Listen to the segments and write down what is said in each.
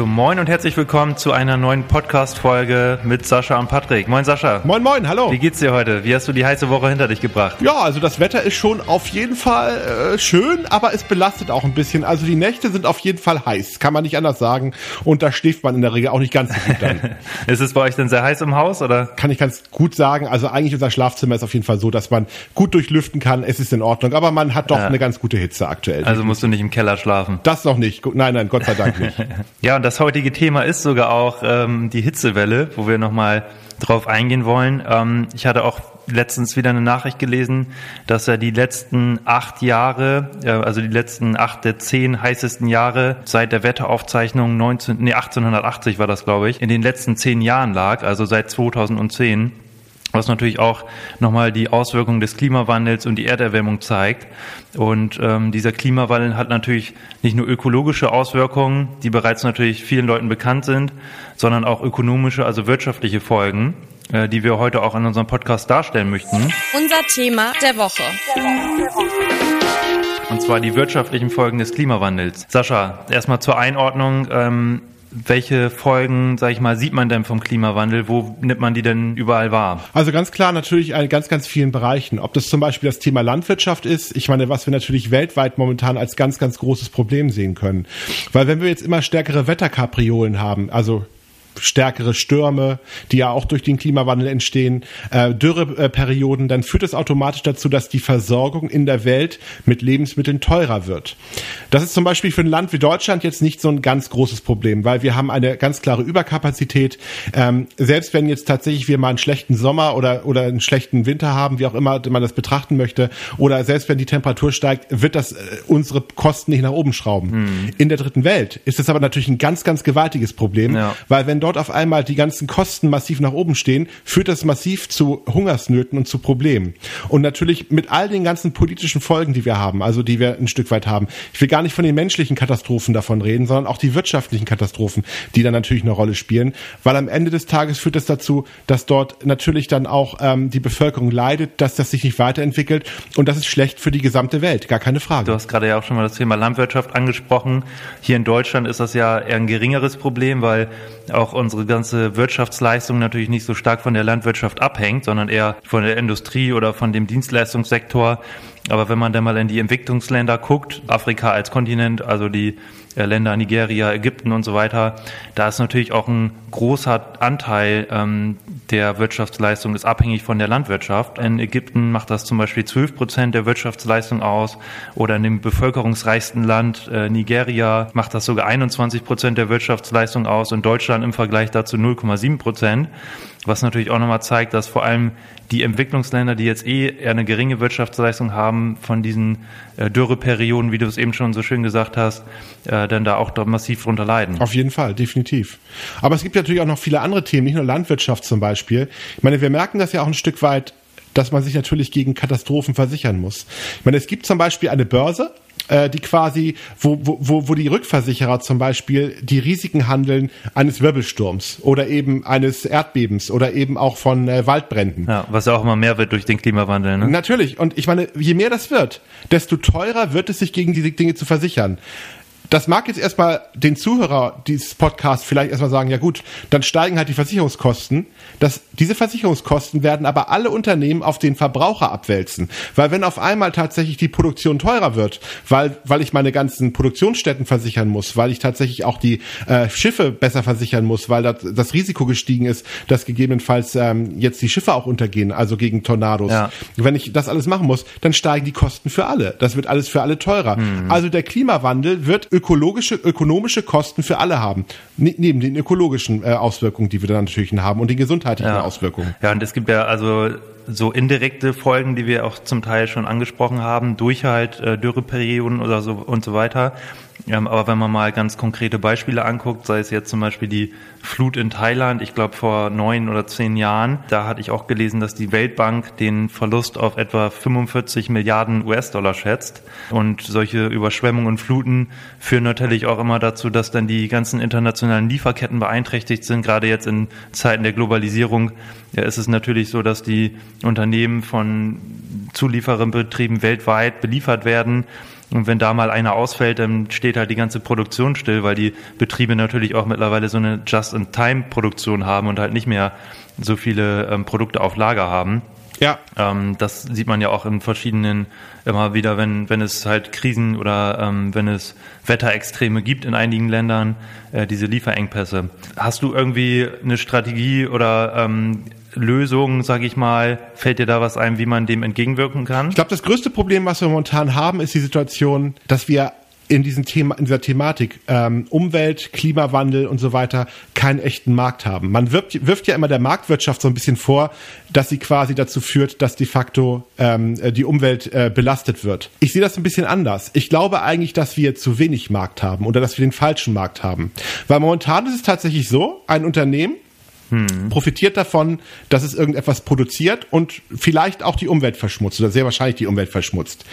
So, moin und herzlich willkommen zu einer neuen Podcast-Folge mit Sascha und Patrick. Moin Sascha. Moin, moin, hallo. Wie geht's dir heute? Wie hast du die heiße Woche hinter dich gebracht? Ja, also das Wetter ist schon auf jeden Fall äh, schön, aber es belastet auch ein bisschen. Also die Nächte sind auf jeden Fall heiß, kann man nicht anders sagen. Und da schläft man in der Regel auch nicht ganz so gut dann. ist es bei euch denn sehr heiß im Haus oder? Kann ich ganz gut sagen. Also eigentlich unser Schlafzimmer ist auf jeden Fall so, dass man gut durchlüften kann. Es ist in Ordnung, aber man hat doch ja. eine ganz gute Hitze aktuell. Also musst du nicht im Keller schlafen? Das noch nicht. Nein, nein, Gott sei Dank nicht. ja, und das heutige Thema Thema ist sogar auch ähm, die Hitzewelle, wo wir nochmal drauf eingehen wollen. Ähm, ich hatte auch letztens wieder eine Nachricht gelesen, dass er die letzten acht Jahre, äh, also die letzten acht der zehn heißesten Jahre seit der Wetteraufzeichnung 19, nee, 1880 war das, glaube ich, in den letzten zehn Jahren lag, also seit 2010 was natürlich auch nochmal die Auswirkungen des Klimawandels und die Erderwärmung zeigt. Und ähm, dieser Klimawandel hat natürlich nicht nur ökologische Auswirkungen, die bereits natürlich vielen Leuten bekannt sind, sondern auch ökonomische, also wirtschaftliche Folgen, äh, die wir heute auch in unserem Podcast darstellen möchten. Unser Thema der Woche. Und zwar die wirtschaftlichen Folgen des Klimawandels. Sascha, erstmal zur Einordnung. Ähm, welche Folgen, sag ich mal, sieht man denn vom Klimawandel? Wo nimmt man die denn überall wahr? Also ganz klar natürlich in ganz, ganz vielen Bereichen. Ob das zum Beispiel das Thema Landwirtschaft ist, ich meine, was wir natürlich weltweit momentan als ganz, ganz großes Problem sehen können. Weil wenn wir jetzt immer stärkere Wetterkapriolen haben, also stärkere Stürme, die ja auch durch den Klimawandel entstehen, äh, Dürreperioden, dann führt es automatisch dazu, dass die Versorgung in der Welt mit Lebensmitteln teurer wird. Das ist zum Beispiel für ein Land wie Deutschland jetzt nicht so ein ganz großes Problem, weil wir haben eine ganz klare Überkapazität. Ähm, selbst wenn jetzt tatsächlich wir mal einen schlechten Sommer oder, oder einen schlechten Winter haben, wie auch immer man das betrachten möchte, oder selbst wenn die Temperatur steigt, wird das äh, unsere Kosten nicht nach oben schrauben. Hm. In der dritten Welt ist es aber natürlich ein ganz, ganz gewaltiges Problem, ja. weil wenn dort auf einmal die ganzen Kosten massiv nach oben stehen, führt das massiv zu Hungersnöten und zu Problemen. Und natürlich mit all den ganzen politischen Folgen, die wir haben, also die wir ein Stück weit haben. Ich will gar nicht von den menschlichen Katastrophen davon reden, sondern auch die wirtschaftlichen Katastrophen, die dann natürlich eine Rolle spielen, weil am Ende des Tages führt das dazu, dass dort natürlich dann auch ähm, die Bevölkerung leidet, dass das sich nicht weiterentwickelt und das ist schlecht für die gesamte Welt, gar keine Frage. Du hast gerade ja auch schon mal das Thema Landwirtschaft angesprochen. Hier in Deutschland ist das ja eher ein geringeres Problem, weil auch unsere ganze Wirtschaftsleistung natürlich nicht so stark von der Landwirtschaft abhängt, sondern eher von der Industrie oder von dem Dienstleistungssektor. Aber wenn man dann mal in die Entwicklungsländer guckt, Afrika als Kontinent, also die Länder Nigeria, Ägypten und so weiter, da ist natürlich auch ein großer Anteil ähm, der Wirtschaftsleistung ist abhängig von der Landwirtschaft. In Ägypten macht das zum Beispiel 12 Prozent der Wirtschaftsleistung aus oder in dem bevölkerungsreichsten Land äh, Nigeria macht das sogar 21 Prozent der Wirtschaftsleistung aus und Deutschland im Vergleich dazu 0,7 Prozent. Was natürlich auch nochmal zeigt, dass vor allem die Entwicklungsländer, die jetzt eh eher eine geringe Wirtschaftsleistung haben, von diesen äh, Dürreperioden, wie du es eben schon so schön gesagt hast, äh, dann da auch massiv drunter leiden. Auf jeden Fall, definitiv. Aber es gibt natürlich auch noch viele andere Themen, nicht nur Landwirtschaft zum Beispiel. Ich meine, wir merken das ja auch ein Stück weit dass man sich natürlich gegen Katastrophen versichern muss. Ich meine, es gibt zum Beispiel eine Börse, äh, die quasi, wo, wo, wo die Rückversicherer zum Beispiel die Risiken handeln eines Wirbelsturms oder eben eines Erdbebens oder eben auch von äh, Waldbränden. Ja, was ja auch immer mehr wird durch den Klimawandel. Ne? Natürlich. Und ich meine, je mehr das wird, desto teurer wird es sich gegen diese Dinge zu versichern. Das mag jetzt erstmal den Zuhörer dieses Podcasts vielleicht erstmal sagen, ja gut, dann steigen halt die Versicherungskosten. Das, diese Versicherungskosten werden aber alle Unternehmen auf den Verbraucher abwälzen. Weil wenn auf einmal tatsächlich die Produktion teurer wird, weil, weil ich meine ganzen Produktionsstätten versichern muss, weil ich tatsächlich auch die äh, Schiffe besser versichern muss, weil das, das Risiko gestiegen ist, dass gegebenenfalls ähm, jetzt die Schiffe auch untergehen, also gegen Tornados. Ja. Wenn ich das alles machen muss, dann steigen die Kosten für alle. Das wird alles für alle teurer. Mhm. Also der Klimawandel wird ökologische, ökonomische Kosten für alle haben. Neben den ökologischen äh, Auswirkungen, die wir dann natürlich haben und den gesundheitlichen ja. Auswirkungen. Ja, und es gibt ja also so indirekte Folgen, die wir auch zum Teil schon angesprochen haben, durch halt äh, Dürreperioden oder so und so weiter. Aber wenn man mal ganz konkrete Beispiele anguckt, sei es jetzt zum Beispiel die Flut in Thailand, ich glaube vor neun oder zehn Jahren, da hatte ich auch gelesen, dass die Weltbank den Verlust auf etwa 45 Milliarden US-Dollar schätzt. Und solche Überschwemmungen und Fluten führen natürlich auch immer dazu, dass dann die ganzen internationalen Lieferketten beeinträchtigt sind. Gerade jetzt in Zeiten der Globalisierung ja, ist es natürlich so, dass die Unternehmen von Zuliefererbetrieben weltweit beliefert werden und wenn da mal einer ausfällt, dann steht halt die ganze Produktion still, weil die Betriebe natürlich auch mittlerweile so eine Just-in-Time-Produktion haben und halt nicht mehr so viele ähm, Produkte auf Lager haben. Ja. Ähm, das sieht man ja auch in verschiedenen, immer wieder, wenn, wenn es halt Krisen oder ähm, wenn es Wetterextreme gibt in einigen Ländern, äh, diese Lieferengpässe. Hast du irgendwie eine Strategie oder ähm, Lösung, sage ich mal, fällt dir da was ein, wie man dem entgegenwirken kann? Ich glaube, das größte Problem, was wir momentan haben, ist die Situation, dass wir in diesem Thema, in dieser Thematik ähm, Umwelt, Klimawandel und so weiter keinen echten Markt haben. Man wirft, wirft ja immer der Marktwirtschaft so ein bisschen vor, dass sie quasi dazu führt, dass de facto ähm, die Umwelt äh, belastet wird. Ich sehe das ein bisschen anders. Ich glaube eigentlich, dass wir zu wenig Markt haben oder dass wir den falschen Markt haben. Weil momentan ist es tatsächlich so, ein Unternehmen hm. profitiert davon, dass es irgendetwas produziert und vielleicht auch die Umwelt verschmutzt oder sehr wahrscheinlich die Umwelt verschmutzt.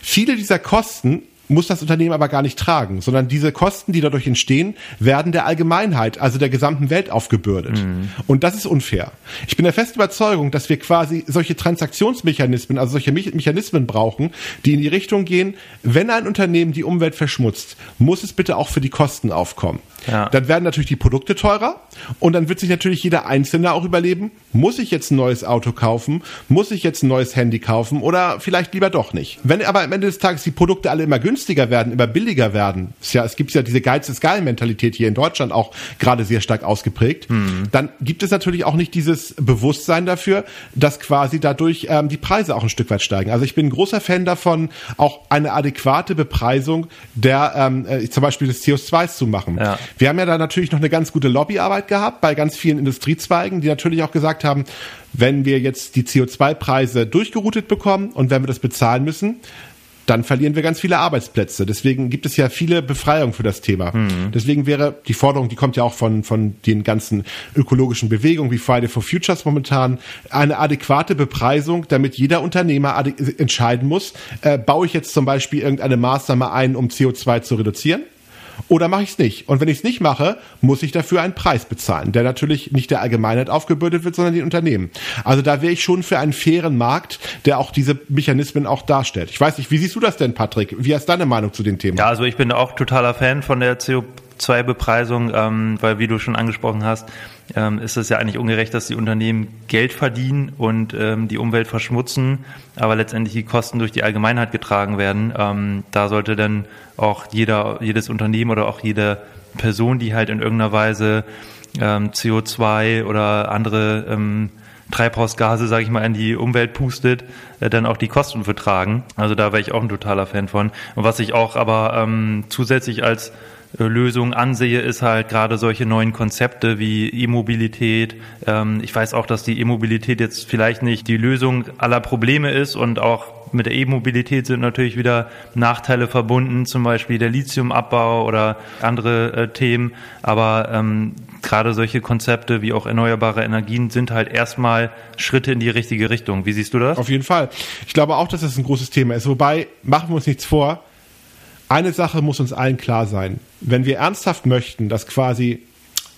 Viele dieser Kosten muss das Unternehmen aber gar nicht tragen, sondern diese Kosten, die dadurch entstehen, werden der Allgemeinheit, also der gesamten Welt aufgebürdet. Mhm. Und das ist unfair. Ich bin der festen Überzeugung, dass wir quasi solche Transaktionsmechanismen, also solche Mechanismen brauchen, die in die Richtung gehen, wenn ein Unternehmen die Umwelt verschmutzt, muss es bitte auch für die Kosten aufkommen. Ja. Dann werden natürlich die Produkte teurer und dann wird sich natürlich jeder Einzelne auch überleben, muss ich jetzt ein neues Auto kaufen, muss ich jetzt ein neues Handy kaufen oder vielleicht lieber doch nicht. Wenn aber am Ende des Tages die Produkte alle immer günstiger werden, immer billiger werden, ist ja, es gibt ja diese Geiz ist geil Mentalität hier in Deutschland auch gerade sehr stark ausgeprägt, mhm. dann gibt es natürlich auch nicht dieses Bewusstsein dafür, dass quasi dadurch ähm, die Preise auch ein Stück weit steigen. Also ich bin ein großer Fan davon, auch eine adäquate Bepreisung der ähm, äh, zum Beispiel des CO2s zu machen. Ja. Wir haben ja da natürlich noch eine ganz gute Lobbyarbeit gehabt bei ganz vielen Industriezweigen, die natürlich auch gesagt haben, wenn wir jetzt die CO2-Preise durchgeroutet bekommen und wenn wir das bezahlen müssen, dann verlieren wir ganz viele Arbeitsplätze. Deswegen gibt es ja viele Befreiungen für das Thema. Mhm. Deswegen wäre die Forderung, die kommt ja auch von, von den ganzen ökologischen Bewegungen wie Friday for Futures momentan, eine adäquate Bepreisung, damit jeder Unternehmer entscheiden muss, äh, baue ich jetzt zum Beispiel irgendeine Maßnahme ein, um CO2 zu reduzieren? Oder mache ich es nicht? Und wenn ich es nicht mache, muss ich dafür einen Preis bezahlen, der natürlich nicht der Allgemeinheit aufgebürdet wird, sondern den Unternehmen. Also da wäre ich schon für einen fairen Markt, der auch diese Mechanismen auch darstellt. Ich weiß nicht, wie siehst du das denn, Patrick? Wie ist deine Meinung zu dem Thema? Ja, also ich bin auch totaler Fan von der CO zwei Bepreisung, ähm, weil wie du schon angesprochen hast, ähm, ist es ja eigentlich ungerecht, dass die Unternehmen Geld verdienen und ähm, die Umwelt verschmutzen, aber letztendlich die Kosten durch die Allgemeinheit getragen werden. Ähm, da sollte dann auch jeder, jedes Unternehmen oder auch jede Person, die halt in irgendeiner Weise ähm, CO2 oder andere ähm, Treibhausgase, sage ich mal, in die Umwelt pustet, äh, dann auch die Kosten vertragen. Also da wäre ich auch ein totaler Fan von. Und was ich auch aber ähm, zusätzlich als Lösung ansehe, ist halt gerade solche neuen Konzepte wie E-Mobilität. Ähm, ich weiß auch, dass die E-Mobilität jetzt vielleicht nicht die Lösung aller Probleme ist und auch mit der E-Mobilität sind natürlich wieder Nachteile verbunden, zum Beispiel der Lithiumabbau oder andere äh, Themen. Aber ähm, gerade solche Konzepte wie auch erneuerbare Energien sind halt erstmal Schritte in die richtige Richtung. Wie siehst du das? Auf jeden Fall. Ich glaube auch, dass das ein großes Thema ist. Wobei, machen wir uns nichts vor, eine Sache muss uns allen klar sein. Wenn wir ernsthaft möchten, dass quasi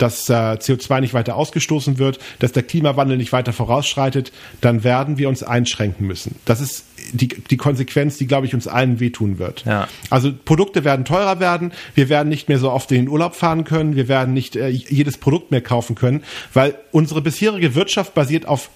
dass äh, CO2 nicht weiter ausgestoßen wird, dass der Klimawandel nicht weiter vorausschreitet, dann werden wir uns einschränken müssen. Das ist die, die Konsequenz, die, glaube ich, uns allen wehtun wird. Ja. Also Produkte werden teurer werden, wir werden nicht mehr so oft in den Urlaub fahren können, wir werden nicht äh, jedes Produkt mehr kaufen können, weil unsere bisherige Wirtschaft basiert auf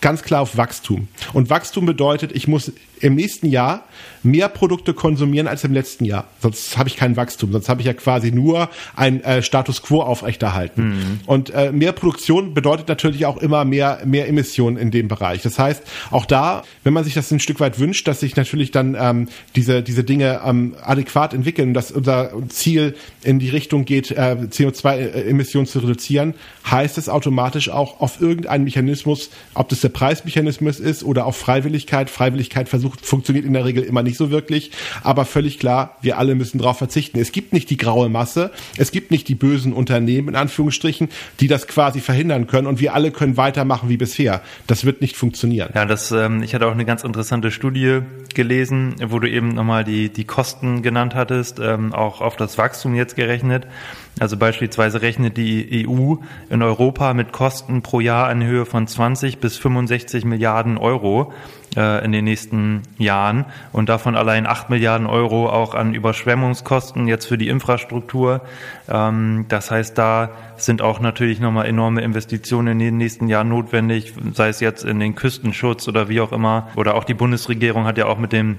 ganz klar auf Wachstum. Und Wachstum bedeutet, ich muss im nächsten Jahr mehr Produkte konsumieren als im letzten Jahr. Sonst habe ich kein Wachstum. Sonst habe ich ja quasi nur ein äh, Status quo aufrechterhalten. Mhm. Und äh, mehr Produktion bedeutet natürlich auch immer mehr, mehr Emissionen in dem Bereich. Das heißt, auch da, wenn man sich das ein Stück weit wünscht, dass sich natürlich dann ähm, diese, diese Dinge ähm, adäquat entwickeln, dass unser Ziel in die Richtung geht, äh, CO2-Emissionen zu reduzieren, heißt es automatisch auch auf irgendeinen Mechanismus, ob das der Preismechanismus ist oder auf Freiwilligkeit. Freiwilligkeit versucht, funktioniert in der Regel immer nicht so wirklich, aber völlig klar, wir alle müssen darauf verzichten. Es gibt nicht die graue Masse, es gibt nicht die bösen Unternehmen, in Anführungsstrichen, die das quasi verhindern können und wir alle können weitermachen wie bisher. Das wird nicht funktionieren. Ja, das, ähm, ich hatte auch eine ganz interessante Studie gelesen, wo du eben nochmal die, die Kosten genannt hattest, ähm, auch auf das Wachstum jetzt gerechnet. Also beispielsweise rechnet die EU in Europa mit Kosten pro Jahr in Höhe von 20 bis 65 Milliarden Euro äh, in den nächsten Jahren und davon allein 8 Milliarden Euro auch an Überschwemmungskosten jetzt für die Infrastruktur. Ähm, das heißt, da sind auch natürlich nochmal enorme Investitionen in den nächsten Jahren notwendig, sei es jetzt in den Küstenschutz oder wie auch immer. Oder auch die Bundesregierung hat ja auch mit dem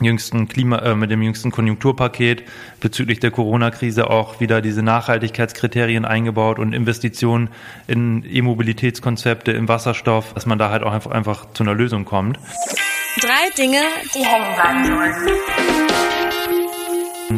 jüngsten Klima, äh, mit dem jüngsten Konjunkturpaket bezüglich der Corona-Krise auch wieder diese Nachhaltigkeitskriterien eingebaut und Investitionen in E-Mobilitätskonzepte, im Wasserstoff, dass man da halt auch einfach, einfach zu einer Lösung kommt. Drei Dinge, die hängen bleiben sollen.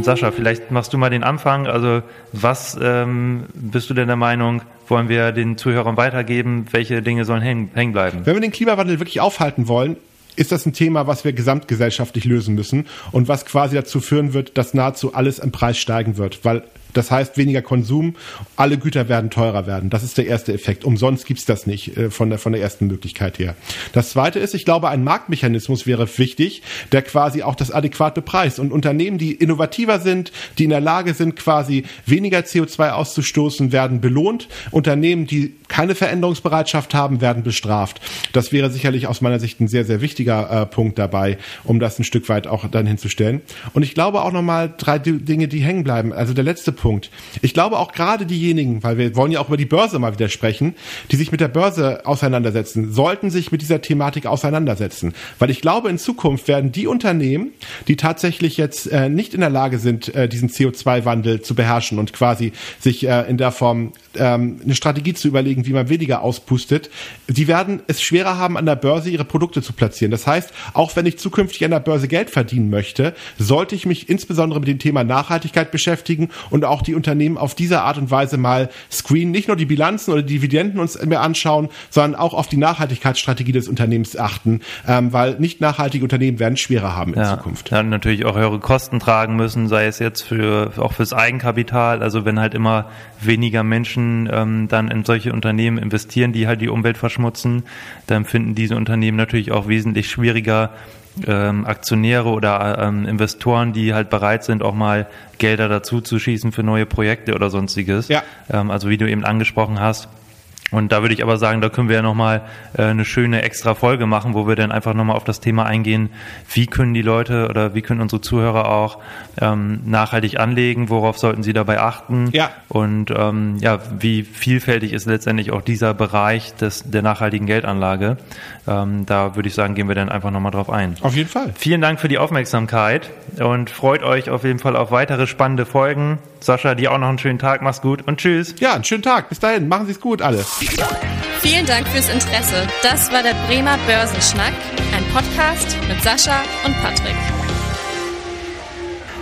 Sascha, vielleicht machst du mal den Anfang. Also was ähm, bist du denn der Meinung, wollen wir den Zuhörern weitergeben? Welche Dinge sollen hängen, hängen bleiben? Wenn wir den Klimawandel wirklich aufhalten wollen, ist das ein Thema, was wir gesamtgesellschaftlich lösen müssen und was quasi dazu führen wird, dass nahezu alles im Preis steigen wird, weil das heißt weniger Konsum, alle Güter werden teurer werden. Das ist der erste Effekt. Umsonst gibt's das nicht äh, von, der, von der ersten Möglichkeit her. Das zweite ist, ich glaube, ein Marktmechanismus wäre wichtig, der quasi auch das adäquat bepreist. Und Unternehmen, die innovativer sind, die in der Lage sind, quasi weniger CO2 auszustoßen, werden belohnt. Unternehmen, die keine Veränderungsbereitschaft haben, werden bestraft. Das wäre sicherlich aus meiner Sicht ein sehr, sehr wichtiger äh, Punkt dabei, um das ein Stück weit auch dann hinzustellen. Und ich glaube auch nochmal drei Dinge, die hängen bleiben. Also der letzte Punkt. Ich glaube auch gerade diejenigen, weil wir wollen ja auch über die Börse mal wieder sprechen, die sich mit der Börse auseinandersetzen, sollten sich mit dieser Thematik auseinandersetzen. Weil ich glaube, in Zukunft werden die Unternehmen, die tatsächlich jetzt äh, nicht in der Lage sind, äh, diesen CO2-Wandel zu beherrschen und quasi sich äh, in der Form ähm, eine Strategie zu überlegen, wie man weniger auspustet, die werden es schwerer haben, an der Börse ihre Produkte zu platzieren. Das heißt, auch wenn ich zukünftig an der Börse Geld verdienen möchte, sollte ich mich insbesondere mit dem Thema Nachhaltigkeit beschäftigen und auch die Unternehmen auf diese Art und Weise mal screenen, nicht nur die Bilanzen oder die Dividenden uns mehr anschauen, sondern auch auf die Nachhaltigkeitsstrategie des Unternehmens achten, ähm, weil nicht nachhaltige Unternehmen werden schwerer haben in ja, Zukunft. Ja, natürlich auch höhere Kosten tragen müssen, sei es jetzt für auch fürs Eigenkapital, also wenn halt immer weniger Menschen ähm, dann in solche Unternehmen investieren, die halt die Umwelt verschmutzen, dann finden diese Unternehmen natürlich auch wesentlich schwieriger ähm, Aktionäre oder ähm, Investoren, die halt bereit sind, auch mal Gelder dazu zu schießen für neue Projekte oder sonstiges. Ja. Ähm, also wie du eben angesprochen hast, und da würde ich aber sagen, da können wir ja nochmal äh, eine schöne extra Folge machen, wo wir dann einfach nochmal auf das Thema eingehen, wie können die Leute oder wie können unsere Zuhörer auch ähm, nachhaltig anlegen, worauf sollten sie dabei achten ja. und ähm, ja, wie vielfältig ist letztendlich auch dieser Bereich des, der nachhaltigen Geldanlage. Ähm, da würde ich sagen, gehen wir dann einfach nochmal drauf ein. Auf jeden Fall. Vielen Dank für die Aufmerksamkeit und freut euch auf jeden Fall auf weitere spannende Folgen. Sascha, dir auch noch einen schönen Tag, mach's gut und tschüss. Ja, einen schönen Tag. Bis dahin, machen Sie's gut alle. Vielen Dank fürs Interesse. Das war der Bremer Börsenschnack, ein Podcast mit Sascha und Patrick.